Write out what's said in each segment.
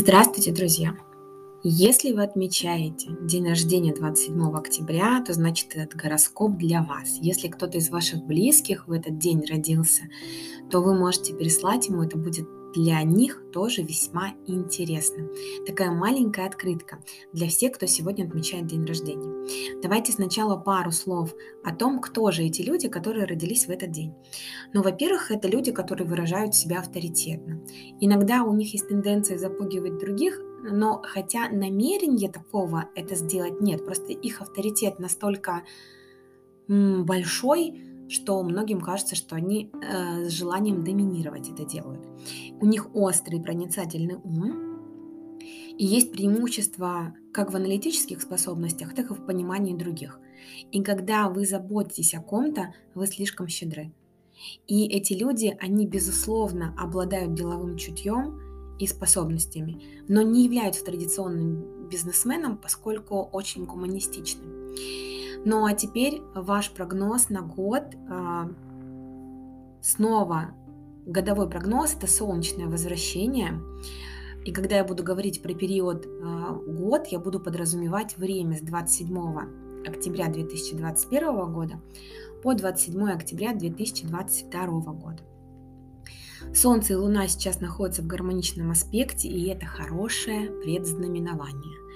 Здравствуйте, друзья! Если вы отмечаете день рождения 27 октября, то значит этот гороскоп для вас. Если кто-то из ваших близких в этот день родился, то вы можете переслать ему, это будет для них тоже весьма интересно. Такая маленькая открытка для всех, кто сегодня отмечает день рождения. Давайте сначала пару слов о том, кто же эти люди, которые родились в этот день. Ну, во-первых, это люди, которые выражают себя авторитетно. Иногда у них есть тенденция запугивать других, но хотя намерения такого это сделать нет, просто их авторитет настолько большой, что многим кажется, что они э, с желанием доминировать это делают. У них острый проницательный ум, и есть преимущество как в аналитических способностях, так и в понимании других. И когда вы заботитесь о ком-то, вы слишком щедры. И эти люди, они, безусловно, обладают деловым чутьем и способностями, но не являются традиционным бизнесменом, поскольку очень гуманистичны. Ну а теперь ваш прогноз на год. А, снова годовой прогноз – это солнечное возвращение. И когда я буду говорить про период а, год, я буду подразумевать время с 27 октября 2021 года по 27 октября 2022 года. Солнце и Луна сейчас находятся в гармоничном аспекте, и это хорошее предзнаменование –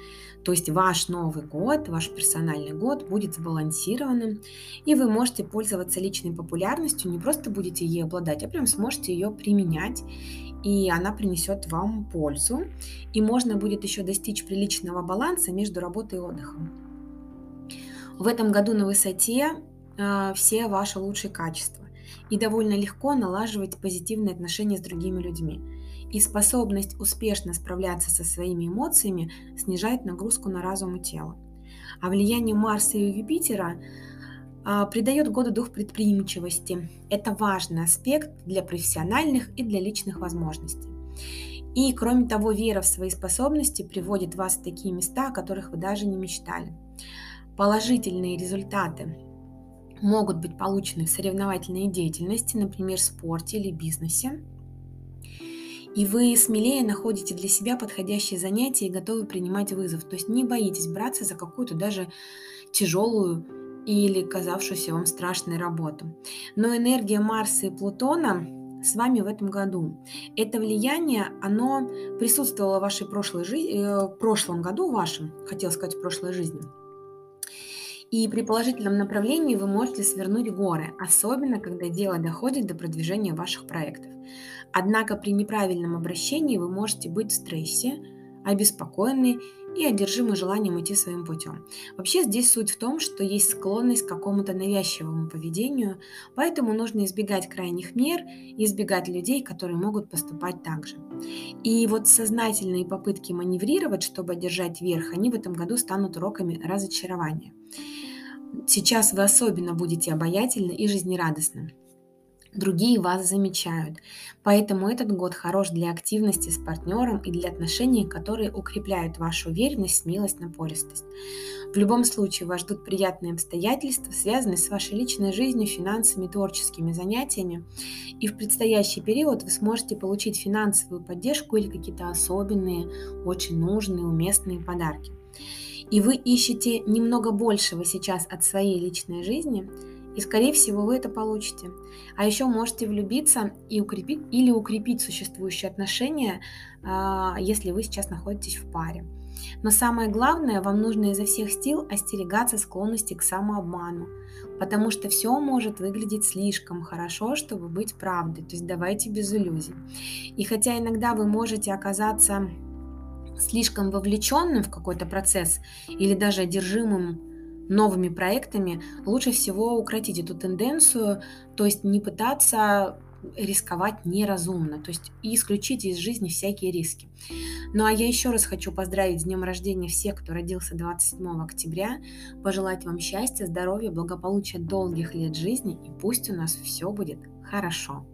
то есть ваш Новый год, ваш персональный год будет сбалансированным, и вы можете пользоваться личной популярностью, не просто будете ей обладать, а прям сможете ее применять, и она принесет вам пользу, и можно будет еще достичь приличного баланса между работой и отдыхом. В этом году на высоте э, все ваши лучшие качества, и довольно легко налаживать позитивные отношения с другими людьми и способность успешно справляться со своими эмоциями снижает нагрузку на разум и тело. А влияние Марса и Юпитера а, придает году дух предприимчивости. Это важный аспект для профессиональных и для личных возможностей. И, кроме того, вера в свои способности приводит вас в такие места, о которых вы даже не мечтали. Положительные результаты могут быть получены в соревновательной деятельности, например, в спорте или бизнесе и вы смелее находите для себя подходящие занятия и готовы принимать вызов. То есть не боитесь браться за какую-то даже тяжелую или казавшуюся вам страшной работу. Но энергия Марса и Плутона с вами в этом году. Это влияние, оно присутствовало в вашей прошлой жизни, э, прошлом году вашем, хотел сказать, в прошлой жизни. И при положительном направлении вы можете свернуть горы, особенно когда дело доходит до продвижения ваших проектов. Однако при неправильном обращении вы можете быть в стрессе, обеспокоены и одержимы желанием идти своим путем. Вообще здесь суть в том, что есть склонность к какому-то навязчивому поведению, поэтому нужно избегать крайних мер и избегать людей, которые могут поступать так же. И вот сознательные попытки маневрировать, чтобы одержать верх, они в этом году станут уроками разочарования. Сейчас вы особенно будете обаятельны и жизнерадостны другие вас замечают. Поэтому этот год хорош для активности с партнером и для отношений, которые укрепляют вашу уверенность, смелость, напористость. В любом случае вас ждут приятные обстоятельства, связанные с вашей личной жизнью, финансами, творческими занятиями. И в предстоящий период вы сможете получить финансовую поддержку или какие-то особенные, очень нужные, уместные подарки. И вы ищете немного большего сейчас от своей личной жизни – и, скорее всего, вы это получите. А еще можете влюбиться и укрепить, или укрепить существующие отношения, а, если вы сейчас находитесь в паре. Но самое главное, вам нужно изо всех сил остерегаться склонности к самообману, потому что все может выглядеть слишком хорошо, чтобы быть правдой. То есть давайте без иллюзий. И хотя иногда вы можете оказаться слишком вовлеченным в какой-то процесс или даже одержимым новыми проектами, лучше всего укротить эту тенденцию, то есть не пытаться рисковать неразумно, то есть исключить из жизни всякие риски. Ну а я еще раз хочу поздравить с днем рождения всех, кто родился 27 октября, пожелать вам счастья, здоровья, благополучия долгих лет жизни и пусть у нас все будет хорошо.